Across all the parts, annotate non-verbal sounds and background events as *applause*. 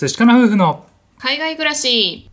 寿司かな夫婦の海外暮らし。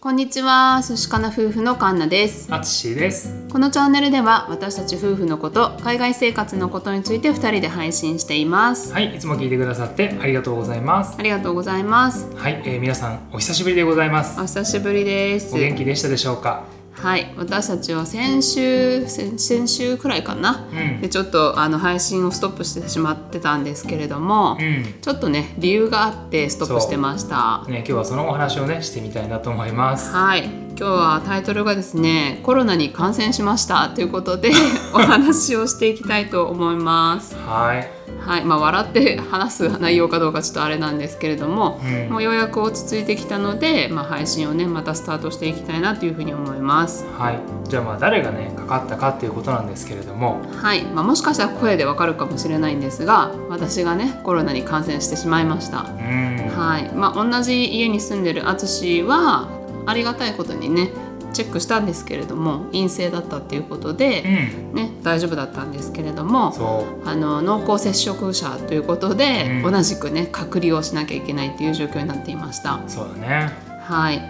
こんにちは。寿司かな夫婦のカンナです。あつしです。このチャンネルでは私たち夫婦のこと海外生活のことについて2人で配信しています。はいいつも聞いてくださってありがとうございます。ありがとうございます。はい、えー、皆さんお久しぶりでございます。お久しぶりです。お元気でしたでしょうか？はい。私たちは先週先先週くらいかな、うん。でちょっとあの配信をストップしてしまってたんですけれども、うん。ちょっとね理由があってストップしてました。ね今日はそのお話をねしてみたいなと思います。はい。今日はタイトルがですねコロナに感染しましたということで *laughs* お話をしていきたいと思います。はいはいまあ笑って話す内容かどうかちょっとあれなんですけれども、うん。もうようやく落ち着いてきたので、まあ、配信をねまたスタートしていきたいなというふうに思います。はい。じゃあまあ誰がねかかったかっていうことなんですけれども。はい、まあ、もしかしたら声でわかるかもしれないんですが私がねコロナに感染してしまいました。うん。はい。まあ、同じ家に住んでる淳はありがたいことにねチェックしたんですけれども陰性だったっていうことうで、ん。ね、大丈夫だったんですけれどもそあの濃厚接触者ということで、うん。同じくね隔離をしなきゃいけないっていう状況になっていました。うそうだね。はい、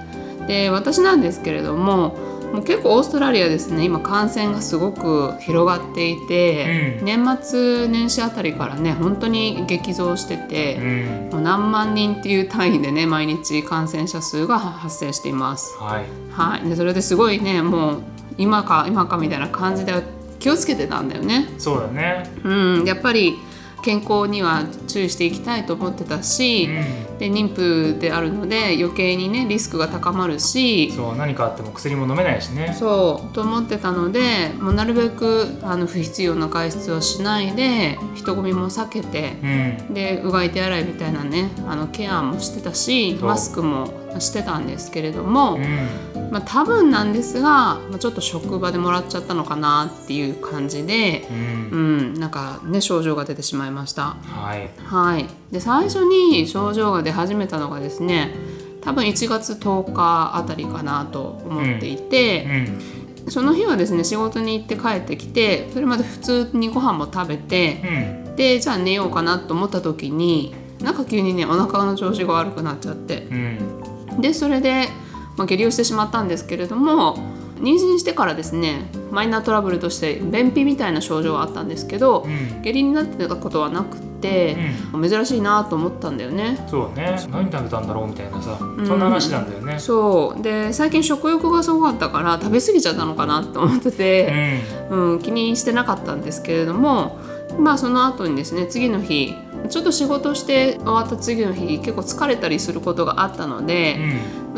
で私なんですけれどももう結構オーストラリアですね今感染がすごく広がっていて、うん年末年始あたりからね本当に激増してて。うんもう何万人っていう単位でね毎日感染者数が発生しています。はいはい、でそれですごいねもう今か今かみたいな感じで気をつけてたんだよね。そうだねうん、やっぱり健康には注意していきたいと思ってたうし、ん。で妊婦であるので余計にねリスクが高まるしそう何かあっても薬も飲めないしね。そうと思ってたのでもうなるべくあの不必要な外出をしないで人混みも避けてうん。でうがい手洗いみたいなねあのケアもしてたしマスクもしてたんですけれども、うん。まあ、多分なんですが、まあ、ちょっと職場でもらっちゃったのかなっていう感じで、うん。うん、なんかね症状が出てしまいました。はい。はい、で最初に症状が出始めたのがですね多分1月10日あたりかなと思っていて、うん。その日はですね仕事に行って帰ってきてそれまで普通にご飯も食べてうん。でじゃあ寝ようかなと思った時になんか急にねお腹の調子が悪くなっちゃって。うん。でそれで、まあ、下痢をしてしまったんですけれども妊娠してからですねマイナートラブルとして便秘みたいな症状はあったんですけどうん。下痢になってたことはなくって、珍しいなと思ったんだよね。そうね。何食べたんだろうみたいなさそんな話なんだよね。そう。で最近食欲がすごかったから食べ過ぎちゃったのかなと思ってうて、ん。うん気にしてなかったんですけれどもまあその後にですね次の日ちょっと仕事して終わった次の日結構疲れたりすることがあったので、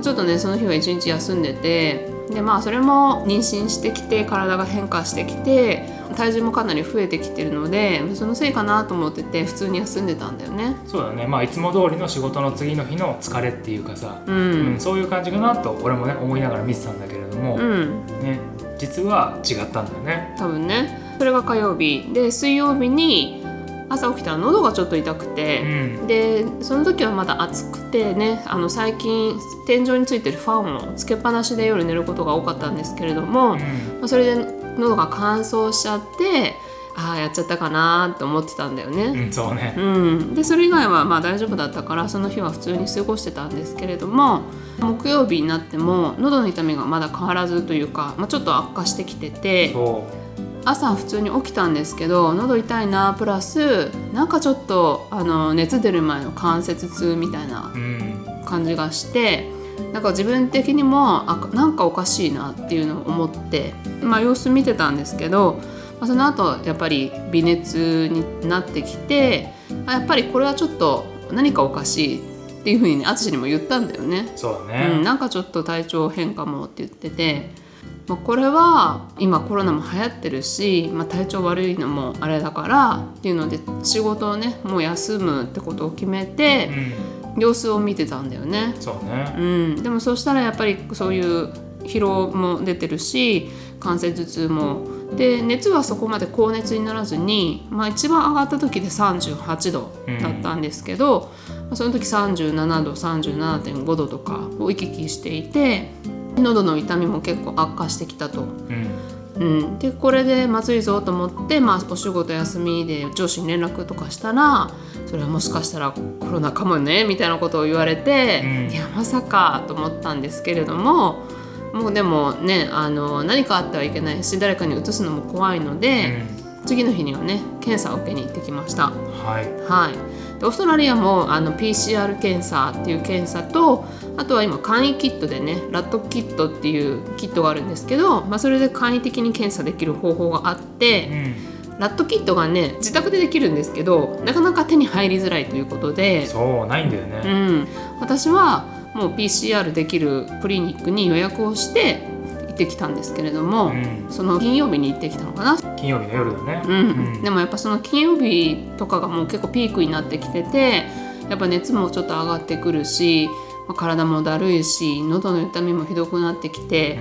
ちょっとねその日は一日休んでてでまあそれも妊娠してきて体が変化してきて体重もかなり増えてきてるのでそのせいかなと思ってて普通に休んでたんだよね。そうだね。まあいつも通りの仕事の次の日の疲れっていうかさ、ううんん、そういう感じかなと俺もね思いながら見てたんだけれども、うん。ね実は違ったんだよね。多分ね。それが火曜日。で水曜日に朝起きたら喉がちょっと痛くうて、ん。でその時はまだ暑くてねあの最近天井についてるファンをつけっぱなしで夜寝ることが多かったんですけれども、まあそれで喉が乾燥しちゃってああやっちゃったかなって思ってたんだようん、ね。うん、そうね。うん、でそれ以外はまあ大丈夫だったからその日は普通に過ごしてたんですけれども木曜日になっても喉の痛みがまだ変わらずというか、まあ、ちょっと悪化してきててそ朝普通に起きたんですけど喉痛いなプラスなんかちょっとあの熱出る前の関節痛みたいなううん感じがしてなんか自分的にもあなんかおかしいなっていうのを思って、まあ、様子見てたんですけど、まあ、その後やっぱり微熱になってきてあやっぱりこれはちょっと何かおかしいっていうふうにね淳にも言ったんだよね。そうだうん、ね、なんかちょっと体調変化もって言ってて、まあ、これは今コロナも流行ってるし、まあ、体調悪いのもあれだからっていうので仕事をねもう休むってことを決めてうん、様子を見てたんだよね。そうね。うん、でもそしたらやっぱりそういう疲労も出てるし関節痛も。で熱はそこまで高熱にならずに、まあ、一番上がった時で38度だったんですけど、まあその時37度37.5度とかを行き来していて喉の痛みも結構悪化してきたと。うん。うん、でこれでまずいぞと思って、まあ、お仕事休みで上司に連絡とかしたらそれはもしかしたらコロナかもねみたいなことを言われて、うん。いやまさかと思ったんですけれどももうでもねあの何かあってはいけないし誰かに移すのも怖いのうで、ん。次の日にはね検査を受けに行ってきました。はい。はい、でオーストラリアもあの PCR 検査っていう検査とあとは今簡易キットでねラットキットっていうキットがあるんですけど、まあ、それで簡易的に検査できる方法があっうてん。ラットキットがね自宅でできるんですけどなかなか手に入りづらいということで、そうないんだようねん、私はもう PCR できるクリニックに予約をして行ってきたんですけれども、うん。その金曜日に行ってきたのかな。金曜日の夜だね。うん。うん。でもやっぱその金曜日とかがもう結構ピークになってきててやっぱ熱もちょっと上がってくるし、まあ体もだるいし喉の痛みもひどくなってきて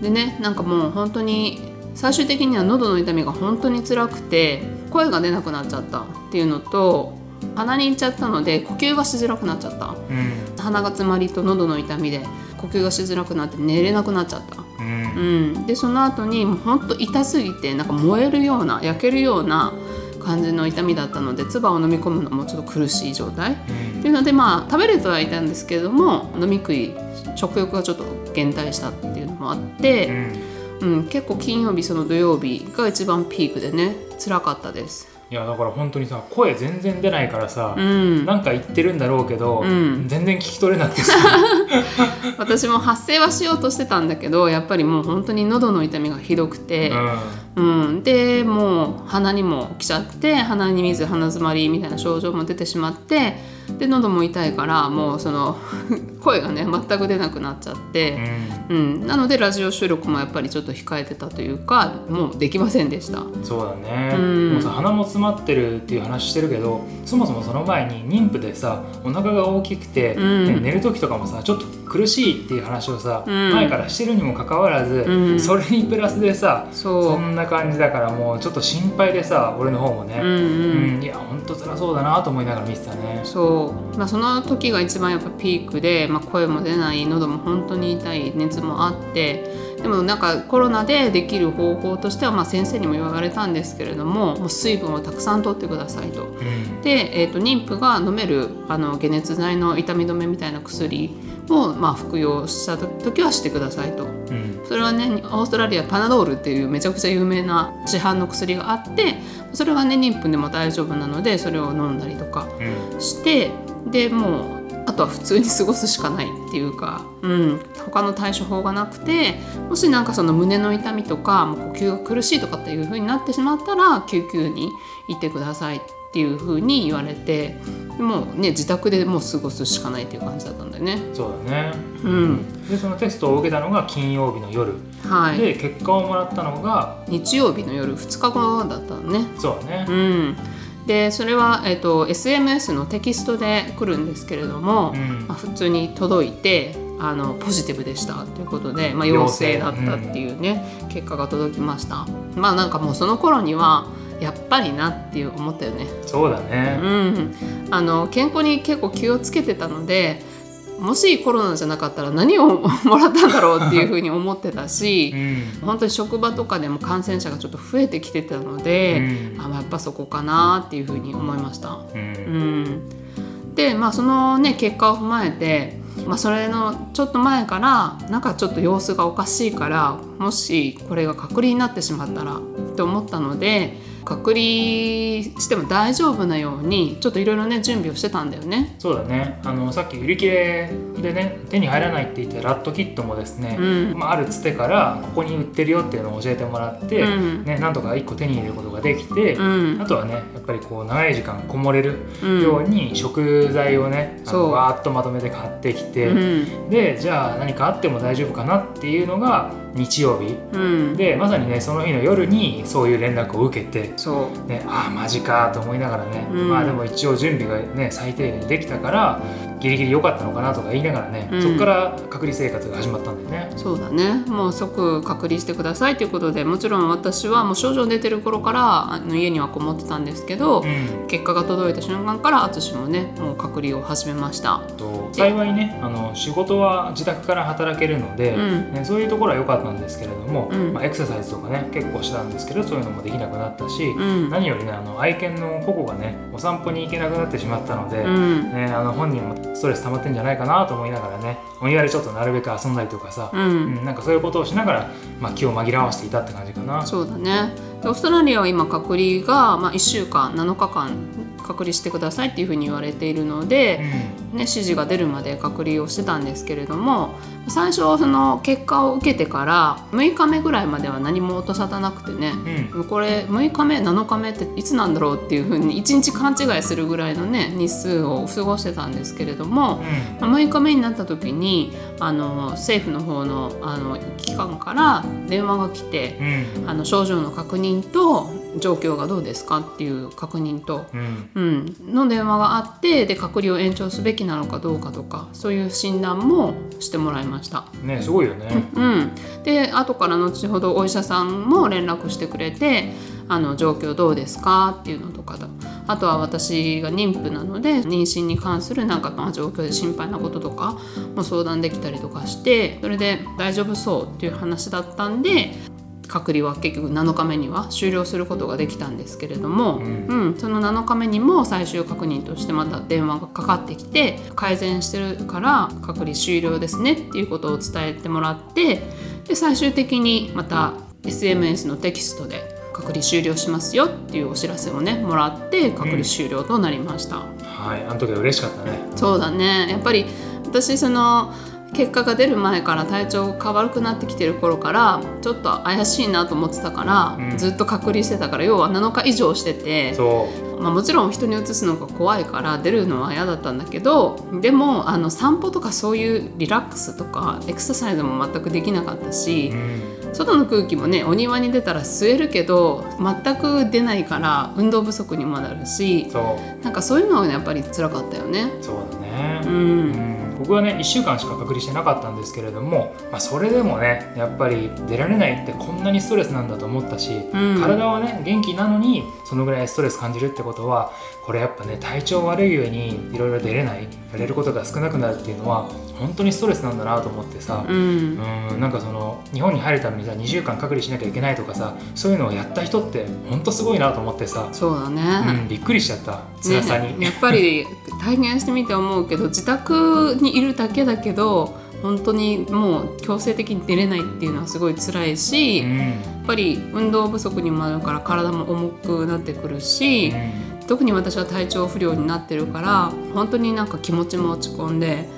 う、ん。でねなんかもう本当に最終的には喉の痛みが本当に辛くて声が出なくなっちゃったっていうのと鼻に行っちゃったので呼吸がしづらくなっちゃった。うん。鼻が詰まりと喉の痛みで呼吸がしづらくなって寝れなくなっちゃった。うん。うん、でその後にもうほんと痛すぎてなんか燃えるような焼けるような感じの痛みだったので唾を飲み込むのもちょっと苦しい状態。っていうのでまあ食べれてはいたんですけれども飲み食い食欲がちょっと減退したっていうのもあっうて、ん。うん結構金曜日その土曜日が一番ピークでね辛かったです。いやだから本当にさ声全然出ないからさうん、なんか言ってるんだろうけどうん。全然聞き取れなくてさ。*laughs* 私も発声はしようとしてたんだけどやっぱりもう本当に喉の痛みがひどくて、うん、でもう鼻にも来ちゃって鼻に水鼻詰まりみたいな症状も出てしまってで喉も痛いからもうその *laughs* 声がね全く出なくなっちゃっうて、ん。うん、なのでラジオ収録もやっぱりちょっと控えてたというかもうできませんでした。そうだね、うん。もうさ鼻も詰まってるっていう話してるけどそもそもその前に妊婦でさお腹が大きくて、うん。ね寝る時とかもさちょっと苦しいっていう話をさ、うん。前からしてるにもかかわらず、うん。それにプラスでさそんな感じだからもうちょっと心配でさ俺の方もね、うんうん。うん。いやほんと辛そうだなと思いながら見てたね。そう、まあ、その時が一番やっぱピークで、まあ、声も出ない喉も本当に痛い熱もあってでもなんかコロナでできる方法としては、まあ、先生にも言われたんですけれどももう水分をたくさんとってくださいと。うん。で、えー、と妊婦が飲めるあの解熱剤の痛み止めみたいな薬を、まあ、服用した時はしてくださいと。うん。それはねオーストラリアパナドールっていうめちゃくちゃ有名な市販の薬があってそれはね妊婦でも大丈夫なのでそれを飲んだりとかうん。してでもうあとは普通に過ごすしかないっていうか、うん、他の対処法がなくてもしなんかその胸の痛みとかもう呼吸が苦しいとかっていう風になってしまったら救急に行ってくださいっていう風に言われてでもうね自宅でもう過ごすしかないっていう感じだったんだよね。そうだね。うん。でそのテストを受けたのが金曜日の夜、はい、で結果をもらったのが日曜日の夜2日後だったのね。そうだね。う、ん、でそれは、えっと SMS のテキストで来るんですけれども、うん。まあ、普通に届いてあのポジティブでしたということで、まあ、陽性だったっていうね、結果が届きました。まあなんかもうその頃にはやっぱりなっていう思ったよね、そうだね、うん、あの健康に結構気をつけてたのでもしコロナじゃなかったら何を *laughs* もらったんだろうっていうふうに思ってたしうん。本当に職場とかでも感染者がちょっと増えてきてたので、うん。あまあやっぱそこかなっていうふうに思いました。うん。うん、でまあそのね結果を踏まえて、まあ、それのちょっと前からなんかちょっと様子がおかしいからもしこれが隔離になってしまったらって思ったので隔離しても大丈夫なようにちょっといろいろね準備をしてたんだよね。そうだね。あのさっき売り切れでね手に入らないって言ったラットキットもですね、うん。まあ、あるつてからここに売ってるよっていうのを教えてもらって、うん。ね、なんとか1個手に入れることができて、うん。あとはねやっぱりこう長い時間こもれるうん。ように食材をね、わーっとまとめて買ってきて、うん。でじゃあ何かあっても大丈夫かなっていうのが日曜日。うん、でまさにねその日の夜にそういう連絡を受けて、そう。ね、ああマジかと思いながらね、うん。まあでも一応準備がね最低限できたからギリギリ良かったのかなとか言いながらね、うん。そこから隔離生活が始まったんだよね。そうだね。もう即隔離してくださいということでもちろん私はもう症状出てる頃からあの家にはこもってたんですけど、うん。結果が届いた瞬間から淳もねもう隔離を始めました。と幸いねあの仕事は自宅から働けるので、うん。ね、そういうところは良かったんですけれども、うん。まあ、エクササイズとかね結構したんですけどそういうのもできなくなったし、うん。何よりねあの愛犬のココがねお散歩に行けなくなってしまったので、うん。ね、あの本人もストレス溜まってんじゃないかなと思いながらねお庭でちょっとなるべく遊んだりとかさ、ううんんなんかそういうことをしながら、まあ、気を紛らわしていたって感じかな。そうだねでオーストラリアは今隔離が、まあ、1週間7日間隔離してくださいっていうふうに言われているので、うん。ね、指示が出るまで隔離をしてたんですけれども最初その結果を受けてから6日目ぐらいまでは何も音沙汰なくてねうん。これ6日目7日目っていつなんだろうっていうふうに1日勘違いするぐらいのね日数を過ごしてたんですけれども、まあ6日目になった時にあの政府の方のあの機関から電話が来てうん。あの症状の確認と状況がどうですかっていう確認と、うん。うん、の電話があってで隔離を延長すべきなのかどうかとかそういう診断もしてもらいました。ねすごいよね。うん、で後から後ほどお医者さんも連絡してくれてあの状況どうですかっていうのとかとあとは私が妊婦なので妊娠に関するなんかまあ状況で心配なこととかも相談できたりとかしてそれで大丈夫そうっていう話だったんで隔離は結局7日目には終了することができたんですけれども、うんうん、その7日目にも最終確認としてまた電話がかかってきて改善してるから隔離終了ですねっていうことを伝えてもらってで最終的にまた SMS のテキストで隔離終了しますよっていうお知らせをねもらって隔離終了となりました。はい、あの時は嬉しかったね。そうだねやっぱり私その結果が出る前から体調が悪くなってきてる頃からちょっと怪しいなと思ってたから、うん。ずっと隔離してたから要は7日以上してて、そう。まあ、もちろん人にうつすのが怖いから出るのは嫌だったんだけどでもあの散歩とかそういうリラックスとかエクササイズも全くできなかったしう、ん。外の空気もねお庭に出たら吸えるけど全く出ないから運動不足にもなるしそう。なんかそういうのはねやっぱり辛かったよね。そうだね。ううんん僕はね1週間しか隔離してなかったんですけれども、まあ、それでもねやっぱり出られないってこんなにストレスなんだと思ったし、うん。体はね元気なのにそのぐらいストレス感じるってことはこれやっぱね体調悪い上にいろいろ出れないやれることが少なくなるっていうのは本当にストレスなんだなと思ってさ、ううんん、なんかその日本に入るためにさ2週間隔離しなきゃいけないとかさそういうのをやった人って本当すごいなと思ってさ、そうだね。うん、びっくりしちゃった辛さに。ね、やっぱり体験してみて思うけど自宅にいるだけだけど本当にもう強制的に出れないっていうのはすごい辛いし、うんやっぱり運動不足にもなるから体も重くなってくるし、うん特に私は体調不良になってるから本当になんか気持ちも落ち込んで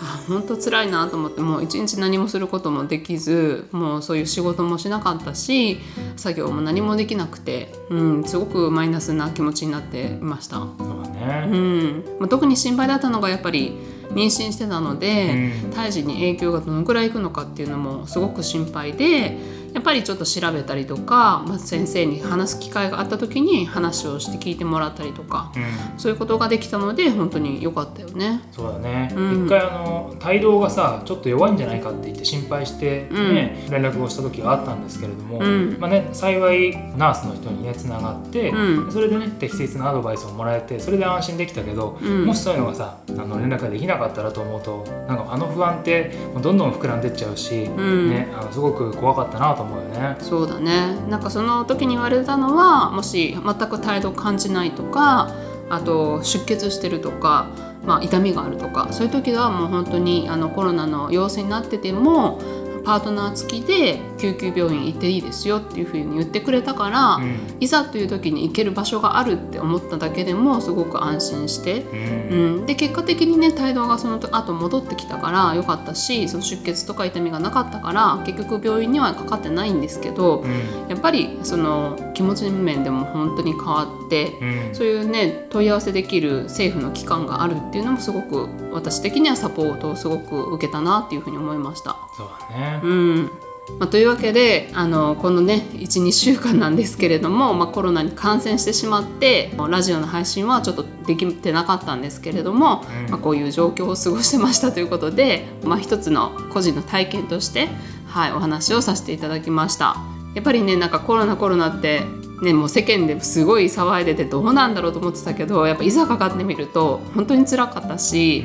あ本当辛いなと思ってもう一日何もすることもできずもうそういう仕事もしなかったし作業も何もできなくて、うん、すごくマイナスな気持ちになっていました。そうだうね。んまあ、特に心配だったのがやっぱり妊娠してたので、うん胎児に影響がどのくらいいくのかっていうのもすごく心配でやっぱりちょっと調べたりとか、まあ、先生に話す機会があった時に話をして聞いてもらったりとかうん。そういうことができたので本当に良かったよね。そうだね、うん。一回あの帯同がさちょっと弱いんじゃないかって言って心配して、ね連絡をした時があったんですけれども、うん。まあね、幸いナースの人にねつながって、うん。それでね適切なアドバイスをもらえてそれで安心できたけど、うん。もしそういうのがさあの連絡ができなかったらと思うとなんかあの不安ってどんどん膨らんでっちゃうし、ん。ね、あのすごく怖かったなともよね。そうだねなんかその時に言われたのはもし全く態度を感じないとかあと出血してるとか、まあ、痛みがあるとかそういう時はもう本当にあのコロナの陽性になっててもパートナー付きで救急病院行っていいですよっていうふうに言ってくれたから、うん。いざという時に行ける場所があるって思っただけでもすごく安心して、うん。うん、で結果的にね帯同がその後戻ってきたから良かったしその出血とか痛みがなかったから結局病院にはかかってないんですけど、うん。やっぱりその気持ち面でも本当に変わって、うん。そういうね問い合わせできる政府の機関があるっていうのもすごく私的にはサポートをすごく受けたなっていうふうに思いました。そうだねうん、まあ、というわけであのこのね12週間なんですけれども、まあ、コロナに感染してしまってラジオの配信はちょっとできてなかったんですけれども、うん、まあ、こういう状況を過ごしてましたということで、まあ、一つの個人の体験として、はい、お話をさせていただきました。やっぱりねなんかコロナコロナってね、もう世間ですごい騒いでてどうなんだろうと思ってたけどやっぱいざかかってみると本当につらかったし、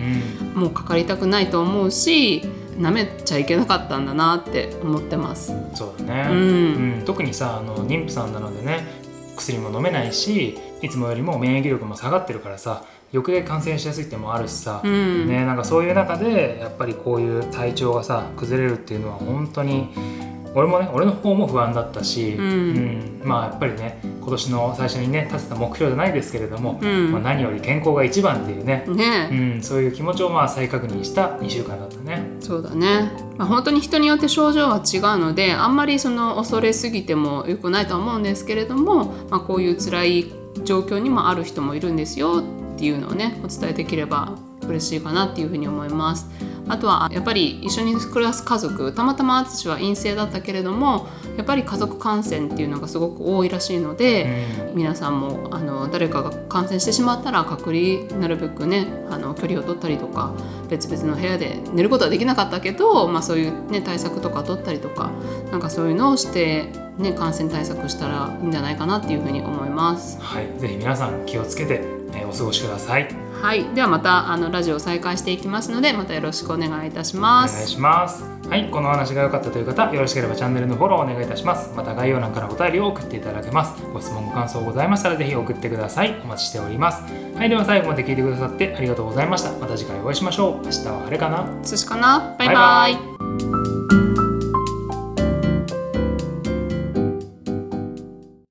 うん、もうかかりたくないと思うし舐めちゃいけなかったんだなって思ってます。そうだね、うん、うん、特にさあの妊婦さんなのでね薬も飲めないしいつもよりも免疫力も下がってるからさ余計感染しやすいってもあるしさ、うん、ね、なんかそういう中でやっぱりこういう体調がさ崩れるっていうのは本当に俺もね俺の方も不安だったし、うん、うん、まあやっぱりね今年の最初にね立てた目標じゃないですけれども、うん、まあ、何より健康が一番っていうね、ね、うん、そういう気持ちをまあ再確認した2週間だったね。そうだね、まあ、本当に人によって症状は違うのであんまりその恐れすぎてもよくないとは思うんですけれども、まあ、こういう辛い状況にもある人もいるんですよっていうのをねお伝えできれば嬉しいかなっていうふうに思います。あとはやっぱり一緒に暮らす家族たまたま淳は陰性だったけれどもやっぱり家族感染っていうのがすごく多いらしいので、うん、皆さんもあの誰かが感染してしまったら隔離なるべくねあの距離を取ったりとか別々の部屋で寝ることはできなかったけど、まあ、そういう、ね、対策とか取ったりとかなんかそういうのをして、ね、感染対策したらいいんじゃないかなっていうふうに思います。はい、ぜひ皆さん気をつけて、えー、お過ごしください。はい、ではまたあのラジオを再開していきますのでまたよろしくお願いいたします。お願いします。はい。この話が良かったという方よろしければチャンネルのフォローお願いいたします。また概要欄からお便りを送っていただけます。ご質問ご感想ございましたらぜひ送ってください。お待ちしております。はい。では最後まで聞いてくださってありがとうございました。また次回お会いしましょう。明日は晴れかな？寿司かな？バイバイ。バイバ